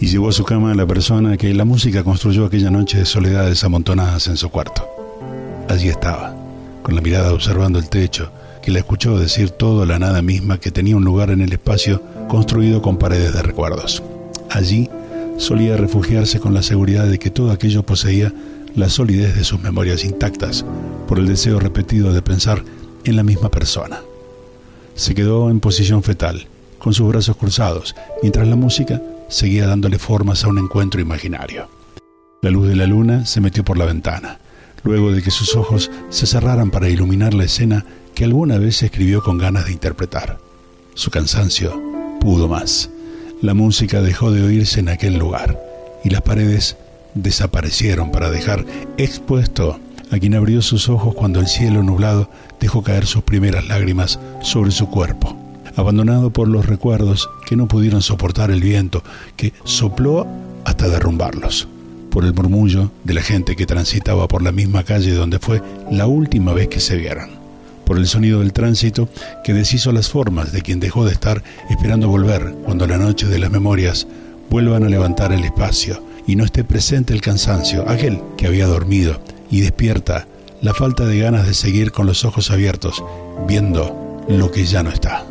y llevó a su cama a la persona que la música construyó aquella noche de soledades amontonadas en su cuarto. Allí estaba, con la mirada observando el techo, que la escuchó decir todo la nada misma que tenía un lugar en el espacio construido con paredes de recuerdos. Allí solía refugiarse con la seguridad de que todo aquello poseía la solidez de sus memorias intactas, por el deseo repetido de pensar en la misma persona. Se quedó en posición fetal, con sus brazos cruzados, mientras la música seguía dándole formas a un encuentro imaginario. La luz de la luna se metió por la ventana, luego de que sus ojos se cerraran para iluminar la escena que alguna vez escribió con ganas de interpretar. Su cansancio pudo más. La música dejó de oírse en aquel lugar y las paredes desaparecieron para dejar expuesto a quien abrió sus ojos cuando el cielo nublado dejó caer sus primeras lágrimas sobre su cuerpo abandonado por los recuerdos que no pudieron soportar el viento que sopló hasta derrumbarlos, por el murmullo de la gente que transitaba por la misma calle donde fue la última vez que se vieron, por el sonido del tránsito que deshizo las formas de quien dejó de estar esperando volver cuando la noche de las memorias vuelvan a levantar el espacio y no esté presente el cansancio, aquel que había dormido y despierta la falta de ganas de seguir con los ojos abiertos, viendo lo que ya no está.